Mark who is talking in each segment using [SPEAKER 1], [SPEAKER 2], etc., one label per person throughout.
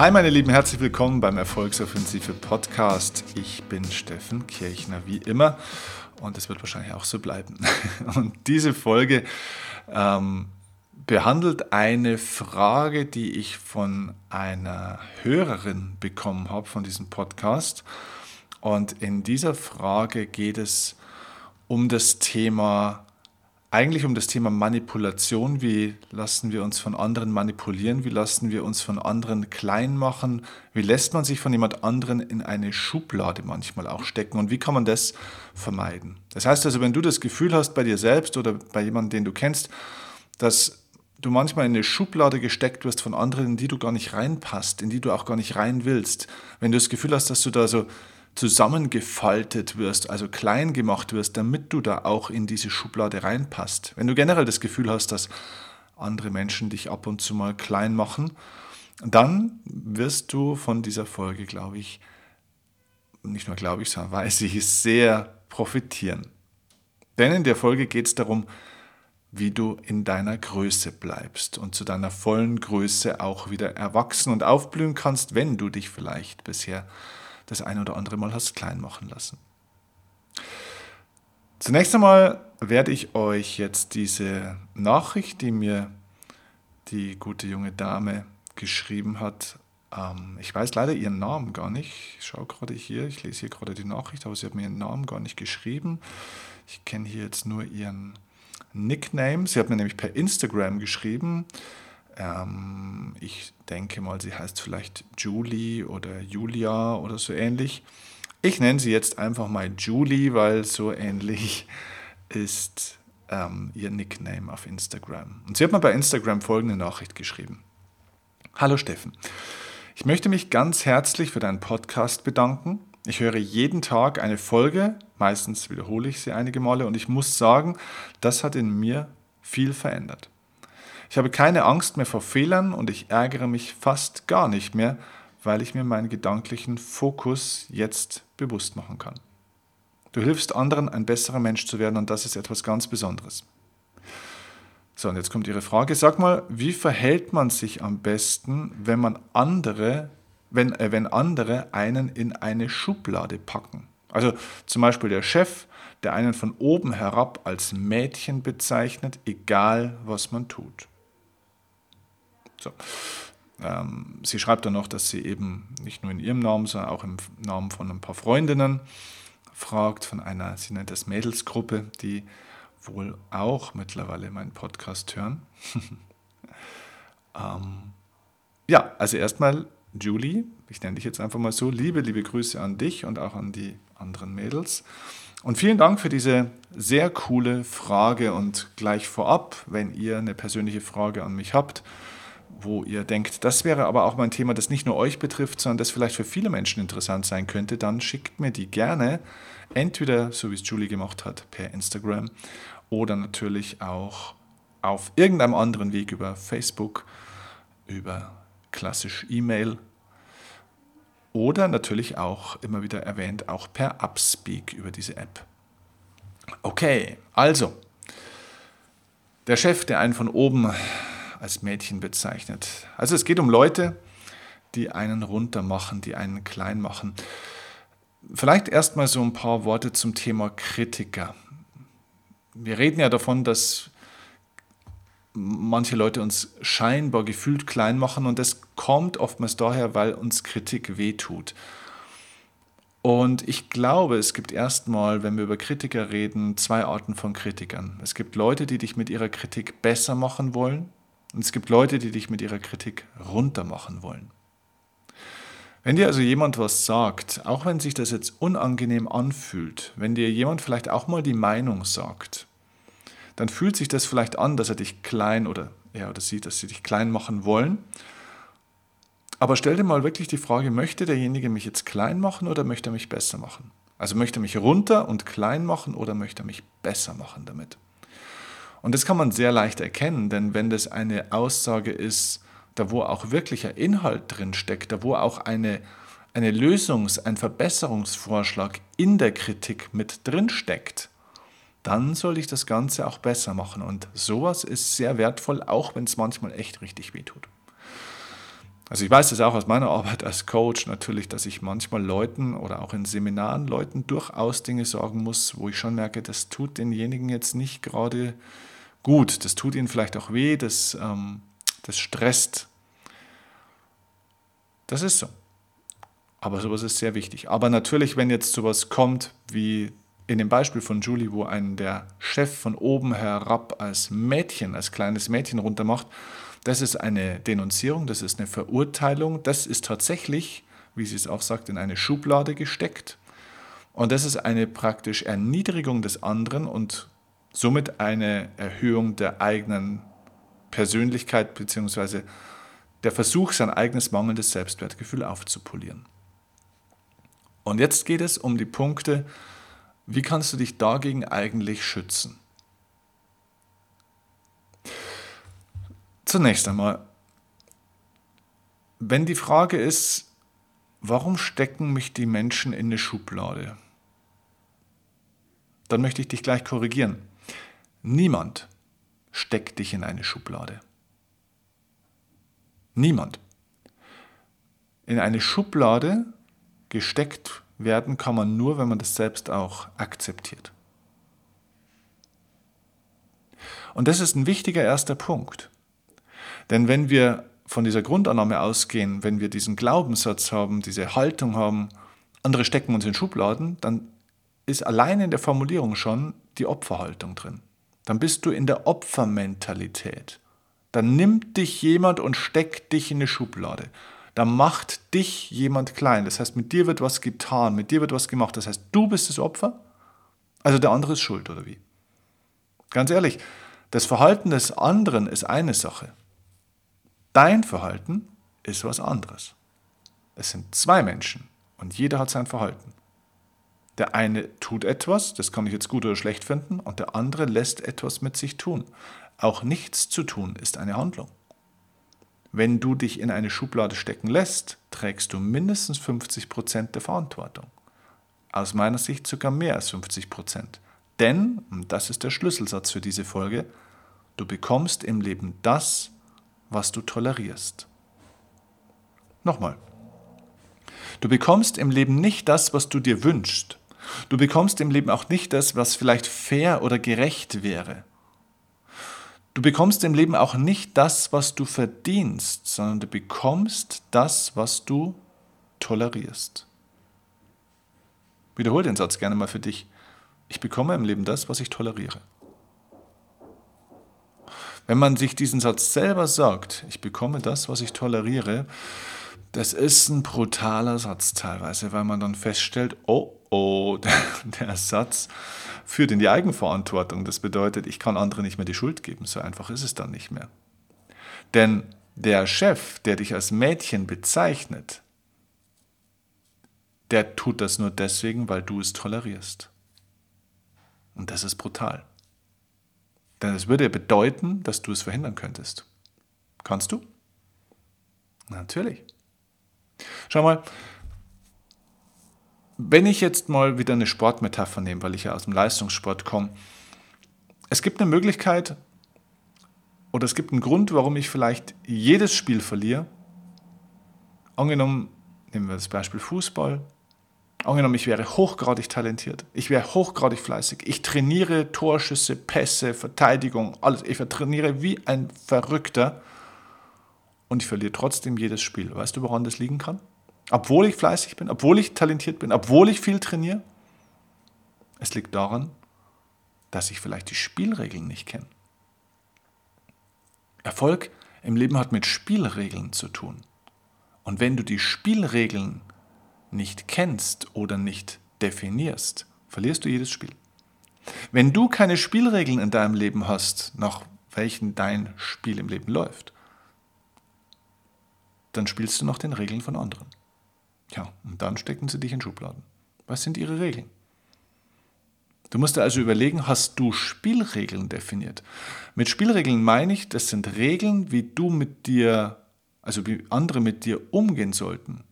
[SPEAKER 1] Hi meine Lieben, herzlich willkommen beim Erfolgsoffensive Podcast. Ich bin Steffen Kirchner wie immer und es wird wahrscheinlich auch so bleiben. Und diese Folge ähm, behandelt eine Frage, die ich von einer Hörerin bekommen habe von diesem Podcast. Und in dieser Frage geht es um das Thema eigentlich um das Thema Manipulation. Wie lassen wir uns von anderen manipulieren? Wie lassen wir uns von anderen klein machen? Wie lässt man sich von jemand anderen in eine Schublade manchmal auch stecken? Und wie kann man das vermeiden? Das heißt also, wenn du das Gefühl hast bei dir selbst oder bei jemandem, den du kennst, dass du manchmal in eine Schublade gesteckt wirst von anderen, in die du gar nicht reinpasst, in die du auch gar nicht rein willst, wenn du das Gefühl hast, dass du da so zusammengefaltet wirst, also klein gemacht wirst, damit du da auch in diese Schublade reinpasst. Wenn du generell das Gefühl hast, dass andere Menschen dich ab und zu mal klein machen, dann wirst du von dieser Folge, glaube ich, nicht nur glaube ich, sondern weiß ich, sehr profitieren. Denn in der Folge geht es darum, wie du in deiner Größe bleibst und zu deiner vollen Größe auch wieder erwachsen und aufblühen kannst, wenn du dich vielleicht bisher das ein oder andere Mal hast klein machen lassen. Zunächst einmal werde ich euch jetzt diese Nachricht, die mir die gute junge Dame geschrieben hat, ähm, ich weiß leider ihren Namen gar nicht. Ich schaue gerade hier, ich lese hier gerade die Nachricht, aber sie hat mir ihren Namen gar nicht geschrieben. Ich kenne hier jetzt nur ihren Nickname. Sie hat mir nämlich per Instagram geschrieben. Ähm, ich denke mal, sie heißt vielleicht Julie oder Julia oder so ähnlich. Ich nenne sie jetzt einfach mal Julie, weil so ähnlich ist ähm, ihr Nickname auf Instagram. Und sie hat mir bei Instagram folgende Nachricht geschrieben. Hallo Steffen, ich möchte mich ganz herzlich für deinen Podcast bedanken. Ich höre jeden Tag eine Folge, meistens wiederhole ich sie einige Male und ich muss sagen, das hat in mir viel verändert. Ich habe keine Angst mehr vor Fehlern und ich ärgere mich fast gar nicht mehr, weil ich mir meinen gedanklichen Fokus jetzt bewusst machen kann. Du hilfst anderen, ein besserer Mensch zu werden und das ist etwas ganz Besonderes. So, und jetzt kommt Ihre Frage. Sag mal, wie verhält man sich am besten, wenn man andere, wenn, äh, wenn andere einen in eine Schublade packen? Also zum Beispiel der Chef, der einen von oben herab als Mädchen bezeichnet, egal was man tut. So. Ähm, sie schreibt dann noch, dass sie eben nicht nur in ihrem Namen, sondern auch im Namen von ein paar Freundinnen fragt, von einer, sie nennt das Mädelsgruppe, die wohl auch mittlerweile meinen Podcast hören. ähm, ja, also erstmal Julie, ich nenne dich jetzt einfach mal so, liebe, liebe Grüße an dich und auch an die anderen Mädels. Und vielen Dank für diese sehr coole Frage und gleich vorab, wenn ihr eine persönliche Frage an mich habt, wo ihr denkt, das wäre aber auch mal ein Thema, das nicht nur euch betrifft, sondern das vielleicht für viele Menschen interessant sein könnte, dann schickt mir die gerne entweder, so wie es Julie gemacht hat, per Instagram oder natürlich auch auf irgendeinem anderen Weg über Facebook, über klassisch E-Mail oder natürlich auch immer wieder erwähnt, auch per Upspeak über diese App. Okay, also, der Chef, der einen von oben als Mädchen bezeichnet. Also es geht um Leute, die einen runter machen, die einen klein machen. Vielleicht erstmal so ein paar Worte zum Thema Kritiker. Wir reden ja davon, dass manche Leute uns scheinbar gefühlt klein machen und das kommt oftmals daher, weil uns Kritik wehtut. Und ich glaube, es gibt erstmal, wenn wir über Kritiker reden, zwei Arten von Kritikern. Es gibt Leute, die dich mit ihrer Kritik besser machen wollen und es gibt Leute, die dich mit ihrer Kritik runtermachen wollen. Wenn dir also jemand was sagt, auch wenn sich das jetzt unangenehm anfühlt, wenn dir jemand vielleicht auch mal die Meinung sagt, dann fühlt sich das vielleicht an, dass er dich klein oder er oder sie, dass sie dich klein machen wollen. Aber stell dir mal wirklich die Frage, möchte derjenige mich jetzt klein machen oder möchte er mich besser machen? Also möchte er mich runter und klein machen oder möchte er mich besser machen damit? Und das kann man sehr leicht erkennen, denn wenn das eine Aussage ist, da wo auch wirklicher Inhalt drin steckt, da wo auch eine, eine Lösungs-, ein Verbesserungsvorschlag in der Kritik mit drin steckt, dann soll ich das Ganze auch besser machen. Und sowas ist sehr wertvoll, auch wenn es manchmal echt richtig wehtut. Also ich weiß es auch aus meiner Arbeit als Coach natürlich, dass ich manchmal Leuten oder auch in Seminaren Leuten durchaus Dinge sorgen muss, wo ich schon merke, das tut denjenigen jetzt nicht gerade gut. Das tut ihnen vielleicht auch weh, das, ähm, das stresst. Das ist so. Aber sowas ist sehr wichtig. Aber natürlich, wenn jetzt sowas kommt wie in dem Beispiel von Julie, wo ein der Chef von oben herab als Mädchen, als kleines Mädchen runtermacht, das ist eine Denunzierung, das ist eine Verurteilung, das ist tatsächlich, wie sie es auch sagt, in eine Schublade gesteckt. Und das ist eine praktisch Erniedrigung des anderen und somit eine Erhöhung der eigenen Persönlichkeit bzw. der Versuch, sein eigenes mangelndes Selbstwertgefühl aufzupolieren. Und jetzt geht es um die Punkte, wie kannst du dich dagegen eigentlich schützen? Zunächst einmal, wenn die Frage ist, warum stecken mich die Menschen in eine Schublade? Dann möchte ich dich gleich korrigieren. Niemand steckt dich in eine Schublade. Niemand. In eine Schublade gesteckt werden kann man nur, wenn man das selbst auch akzeptiert. Und das ist ein wichtiger erster Punkt. Denn wenn wir von dieser Grundannahme ausgehen, wenn wir diesen Glaubenssatz haben, diese Haltung haben, andere stecken uns in Schubladen, dann ist allein in der Formulierung schon die Opferhaltung drin. Dann bist du in der Opfermentalität. Dann nimmt dich jemand und steckt dich in eine Schublade. Dann macht dich jemand klein. Das heißt, mit dir wird was getan, mit dir wird was gemacht. Das heißt, du bist das Opfer, also der andere ist schuld, oder wie? Ganz ehrlich, das Verhalten des anderen ist eine Sache. Dein Verhalten ist was anderes. Es sind zwei Menschen und jeder hat sein Verhalten. Der eine tut etwas, das kann ich jetzt gut oder schlecht finden, und der andere lässt etwas mit sich tun. Auch nichts zu tun ist eine Handlung. Wenn du dich in eine Schublade stecken lässt, trägst du mindestens 50 Prozent der Verantwortung. Aus meiner Sicht sogar mehr als 50%. Prozent. Denn, und das ist der Schlüsselsatz für diese Folge, du bekommst im Leben das, was du tolerierst. Nochmal. Du bekommst im Leben nicht das, was du dir wünschst. Du bekommst im Leben auch nicht das, was vielleicht fair oder gerecht wäre. Du bekommst im Leben auch nicht das, was du verdienst, sondern du bekommst das, was du tolerierst. Wiederhol den Satz gerne mal für dich. Ich bekomme im Leben das, was ich toleriere. Wenn man sich diesen Satz selber sagt, ich bekomme das, was ich toleriere, das ist ein brutaler Satz teilweise, weil man dann feststellt, oh, oh, der Satz führt in die Eigenverantwortung. Das bedeutet, ich kann anderen nicht mehr die Schuld geben. So einfach ist es dann nicht mehr. Denn der Chef, der dich als Mädchen bezeichnet, der tut das nur deswegen, weil du es tolerierst. Und das ist brutal. Denn es würde bedeuten, dass du es verhindern könntest. Kannst du? Natürlich. Schau mal, wenn ich jetzt mal wieder eine Sportmetapher nehme, weil ich ja aus dem Leistungssport komme, es gibt eine Möglichkeit oder es gibt einen Grund, warum ich vielleicht jedes Spiel verliere. Angenommen, nehmen wir das Beispiel Fußball, Angenommen, ich wäre hochgradig talentiert, ich wäre hochgradig fleißig, ich trainiere Torschüsse, Pässe, Verteidigung, alles. Ich trainiere wie ein Verrückter und ich verliere trotzdem jedes Spiel. Weißt du, woran das liegen kann? Obwohl ich fleißig bin, obwohl ich talentiert bin, obwohl ich viel trainiere? Es liegt daran, dass ich vielleicht die Spielregeln nicht kenne. Erfolg im Leben hat mit Spielregeln zu tun. Und wenn du die Spielregeln nicht kennst oder nicht definierst, verlierst du jedes Spiel. Wenn du keine Spielregeln in deinem Leben hast, nach welchen dein Spiel im Leben läuft, dann spielst du nach den Regeln von anderen. Ja, und dann stecken sie dich in Schubladen. Was sind ihre Regeln? Du musst dir also überlegen, hast du Spielregeln definiert? Mit Spielregeln meine ich, das sind Regeln, wie du mit dir, also wie andere mit dir umgehen sollten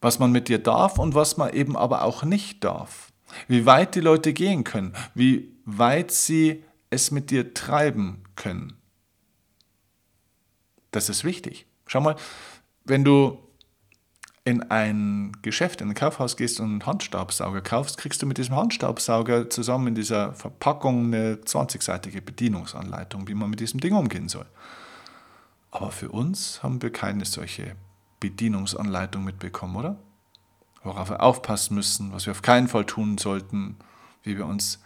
[SPEAKER 1] was man mit dir darf und was man eben aber auch nicht darf. Wie weit die Leute gehen können, wie weit sie es mit dir treiben können. Das ist wichtig. Schau mal, wenn du in ein Geschäft, in ein Kaufhaus gehst und einen Handstaubsauger kaufst, kriegst du mit diesem Handstaubsauger zusammen in dieser Verpackung eine 20-seitige Bedienungsanleitung, wie man mit diesem Ding umgehen soll. Aber für uns haben wir keine solche Bedienungsanleitung mitbekommen, oder? Worauf wir aufpassen müssen, was wir auf keinen Fall tun sollten, wie wir uns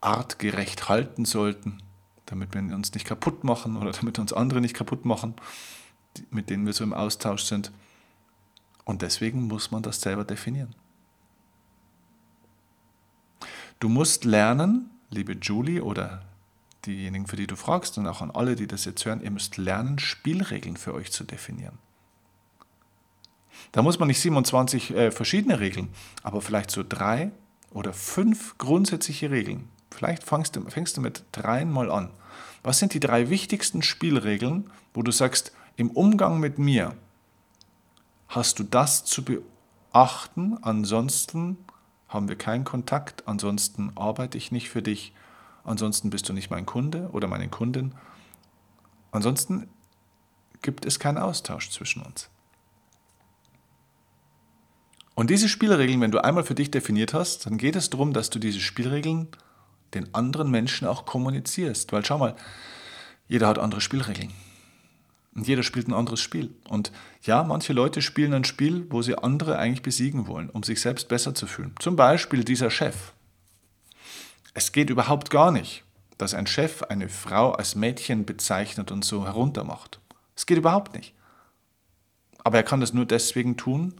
[SPEAKER 1] artgerecht halten sollten, damit wir uns nicht kaputt machen oder damit uns andere nicht kaputt machen, mit denen wir so im Austausch sind. Und deswegen muss man das selber definieren. Du musst lernen, liebe Julie oder diejenigen, für die du fragst und auch an alle, die das jetzt hören, ihr müsst lernen, Spielregeln für euch zu definieren. Da muss man nicht 27 äh, verschiedene Regeln, aber vielleicht so drei oder fünf grundsätzliche Regeln. Vielleicht fängst du, fängst du mit dreien mal an. Was sind die drei wichtigsten Spielregeln, wo du sagst, im Umgang mit mir hast du das zu beachten, ansonsten haben wir keinen Kontakt, ansonsten arbeite ich nicht für dich, ansonsten bist du nicht mein Kunde oder meine Kundin, ansonsten gibt es keinen Austausch zwischen uns. Und diese Spielregeln, wenn du einmal für dich definiert hast, dann geht es darum, dass du diese Spielregeln den anderen Menschen auch kommunizierst. Weil schau mal, jeder hat andere Spielregeln. Und jeder spielt ein anderes Spiel. Und ja, manche Leute spielen ein Spiel, wo sie andere eigentlich besiegen wollen, um sich selbst besser zu fühlen. Zum Beispiel dieser Chef. Es geht überhaupt gar nicht, dass ein Chef eine Frau als Mädchen bezeichnet und so heruntermacht. Es geht überhaupt nicht. Aber er kann das nur deswegen tun,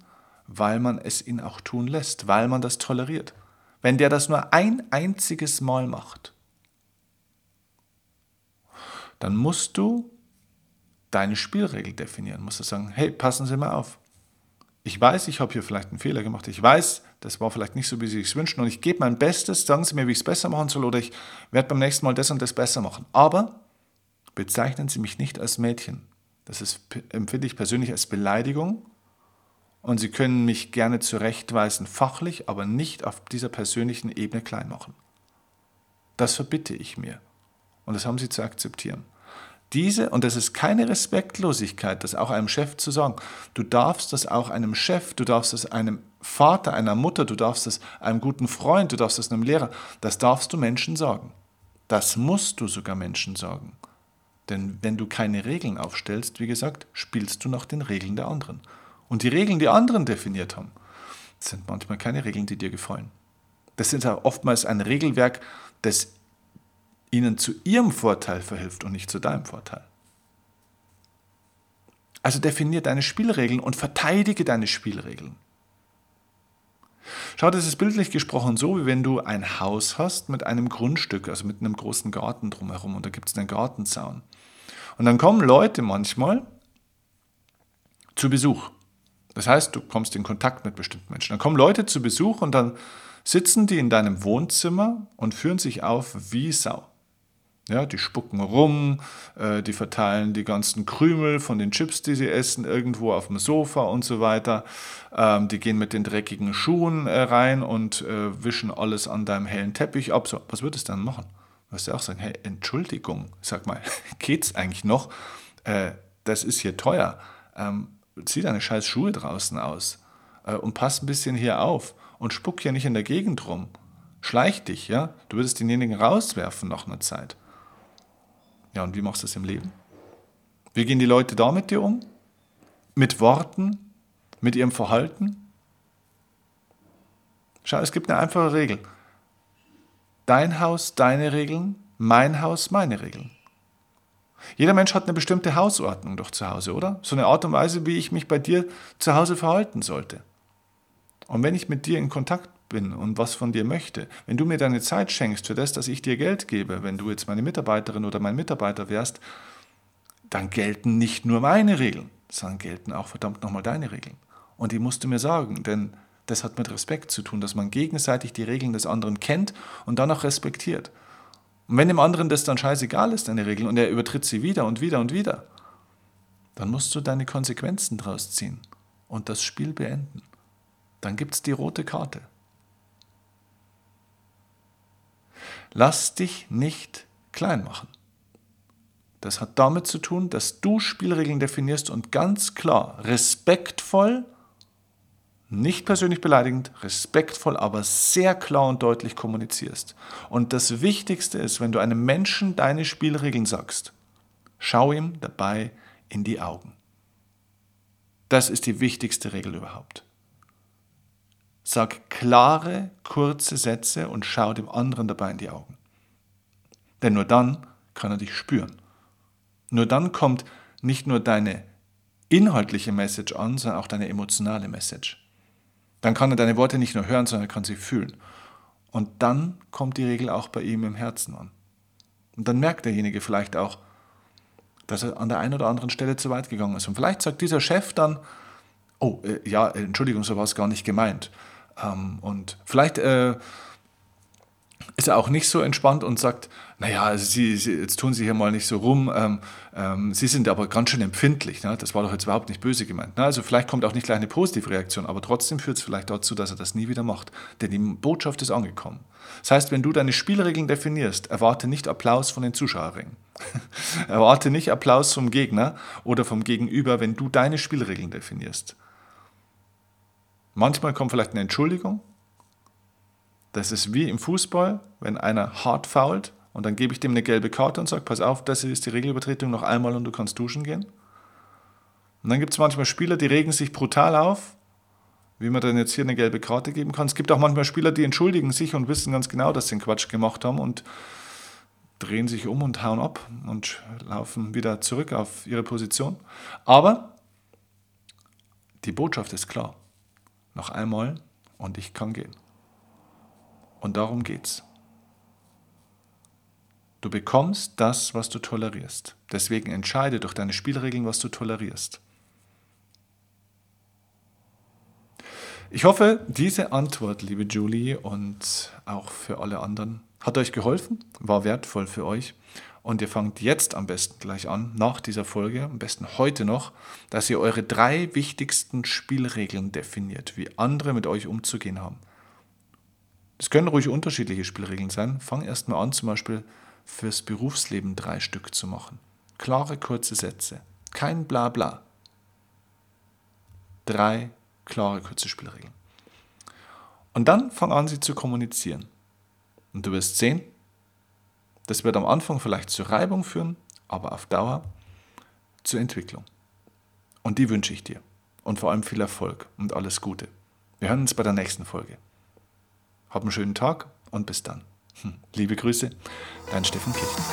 [SPEAKER 1] weil man es ihn auch tun lässt, weil man das toleriert. Wenn der das nur ein einziges Mal macht, dann musst du deine Spielregel definieren. Musst du sagen, hey, passen Sie mal auf. Ich weiß, ich habe hier vielleicht einen Fehler gemacht. Ich weiß, das war vielleicht nicht so, wie Sie es wünschen. Und ich gebe mein Bestes. Sagen Sie mir, wie ich es besser machen soll. Oder ich werde beim nächsten Mal das und das besser machen. Aber bezeichnen Sie mich nicht als Mädchen. Das ist, empfinde ich persönlich als Beleidigung. Und Sie können mich gerne zurechtweisen, fachlich, aber nicht auf dieser persönlichen Ebene klein machen. Das verbitte ich mir. Und das haben Sie zu akzeptieren. Diese, und das ist keine Respektlosigkeit, das auch einem Chef zu sagen. Du darfst das auch einem Chef, du darfst es einem Vater, einer Mutter, du darfst es einem guten Freund, du darfst es einem Lehrer, das darfst du Menschen sagen. Das musst du sogar Menschen sagen. Denn wenn du keine Regeln aufstellst, wie gesagt, spielst du nach den Regeln der anderen. Und die Regeln, die anderen definiert haben, sind manchmal keine Regeln, die dir gefallen. Das sind oftmals ein Regelwerk, das ihnen zu ihrem Vorteil verhilft und nicht zu deinem Vorteil. Also definier deine Spielregeln und verteidige deine Spielregeln. Schau, das ist bildlich gesprochen so, wie wenn du ein Haus hast mit einem Grundstück, also mit einem großen Garten drumherum und da gibt es einen Gartenzaun. Und dann kommen Leute manchmal zu Besuch. Das heißt, du kommst in Kontakt mit bestimmten Menschen. Dann kommen Leute zu Besuch und dann sitzen die in deinem Wohnzimmer und führen sich auf wie Sau. Ja, die spucken rum, äh, die verteilen die ganzen Krümel von den Chips, die sie essen, irgendwo auf dem Sofa und so weiter. Ähm, die gehen mit den dreckigen Schuhen äh, rein und äh, wischen alles an deinem hellen Teppich ab. So, was wird es dann machen? Du wirst ja auch sagen, hey, Entschuldigung, sag mal, geht's eigentlich noch? Das ist hier teuer. Ähm, zieh deine scheiß Schuhe draußen aus äh, und pass ein bisschen hier auf und spuck hier nicht in der Gegend rum. Schleich dich, ja? Du würdest denjenigen rauswerfen nach einer Zeit. Ja, und wie machst du das im Leben? Wie gehen die Leute da mit dir um? Mit Worten? Mit ihrem Verhalten? Schau, es gibt eine einfache Regel. Dein Haus, deine Regeln, mein Haus, meine Regeln. Jeder Mensch hat eine bestimmte Hausordnung doch zu Hause, oder? So eine Art und Weise, wie ich mich bei dir zu Hause verhalten sollte. Und wenn ich mit dir in Kontakt bin und was von dir möchte, wenn du mir deine Zeit schenkst für das, dass ich dir Geld gebe, wenn du jetzt meine Mitarbeiterin oder mein Mitarbeiter wärst, dann gelten nicht nur meine Regeln, sondern gelten auch verdammt nochmal deine Regeln. Und die musst du mir sagen, denn das hat mit Respekt zu tun, dass man gegenseitig die Regeln des anderen kennt und dann auch respektiert. Und wenn dem anderen das dann scheißegal ist, deine Regeln, und er übertritt sie wieder und wieder und wieder, dann musst du deine Konsequenzen draus ziehen und das Spiel beenden. Dann gibt es die rote Karte. Lass dich nicht klein machen. Das hat damit zu tun, dass du Spielregeln definierst und ganz klar, respektvoll, nicht persönlich beleidigend, respektvoll, aber sehr klar und deutlich kommunizierst. Und das Wichtigste ist, wenn du einem Menschen deine Spielregeln sagst, schau ihm dabei in die Augen. Das ist die wichtigste Regel überhaupt. Sag klare, kurze Sätze und schau dem anderen dabei in die Augen. Denn nur dann kann er dich spüren. Nur dann kommt nicht nur deine inhaltliche Message an, sondern auch deine emotionale Message. Dann kann er deine Worte nicht nur hören, sondern er kann sie fühlen. Und dann kommt die Regel auch bei ihm im Herzen an. Und dann merkt derjenige vielleicht auch, dass er an der einen oder anderen Stelle zu weit gegangen ist. Und vielleicht sagt dieser Chef dann, oh, äh, ja, Entschuldigung, so war es gar nicht gemeint. Ähm, und vielleicht äh, ist er auch nicht so entspannt und sagt, naja, also Sie, Sie, jetzt tun Sie hier mal nicht so rum, ähm, ähm, Sie sind aber ganz schön empfindlich, ne? das war doch jetzt überhaupt nicht böse gemeint. Ne? Also vielleicht kommt auch nicht gleich eine positive Reaktion, aber trotzdem führt es vielleicht dazu, dass er das nie wieder macht, denn die Botschaft ist angekommen. Das heißt, wenn du deine Spielregeln definierst, erwarte nicht Applaus von den Zuschauerringen. erwarte nicht Applaus vom Gegner oder vom Gegenüber, wenn du deine Spielregeln definierst. Manchmal kommt vielleicht eine Entschuldigung, das ist wie im Fußball, wenn einer hart fault und dann gebe ich dem eine gelbe Karte und sage, pass auf, das ist die Regelübertretung noch einmal und du kannst duschen gehen. Und dann gibt es manchmal Spieler, die regen sich brutal auf, wie man dann jetzt hier eine gelbe Karte geben kann. Es gibt auch manchmal Spieler, die entschuldigen sich und wissen ganz genau, dass sie einen Quatsch gemacht haben und drehen sich um und hauen ab und laufen wieder zurück auf ihre Position. Aber die Botschaft ist klar. Noch einmal und ich kann gehen. Und darum geht's. Du bekommst das, was du tolerierst. Deswegen entscheide durch deine Spielregeln, was du tolerierst. Ich hoffe, diese Antwort, liebe Julie, und auch für alle anderen, hat euch geholfen, war wertvoll für euch. Und ihr fangt jetzt am besten gleich an, nach dieser Folge, am besten heute noch, dass ihr eure drei wichtigsten Spielregeln definiert, wie andere mit euch umzugehen haben. Es können ruhig unterschiedliche Spielregeln sein. Fang erstmal an, zum Beispiel fürs Berufsleben drei Stück zu machen. Klare, kurze Sätze. Kein Blabla. Drei klare, kurze Spielregeln. Und dann fang an, sie zu kommunizieren. Und du wirst sehen, das wird am Anfang vielleicht zu Reibung führen, aber auf Dauer zur Entwicklung. Und die wünsche ich dir. Und vor allem viel Erfolg und alles Gute. Wir hören uns bei der nächsten Folge. Hab einen schönen Tag und bis dann. Hm, liebe Grüße, dein Steffen Kirchner.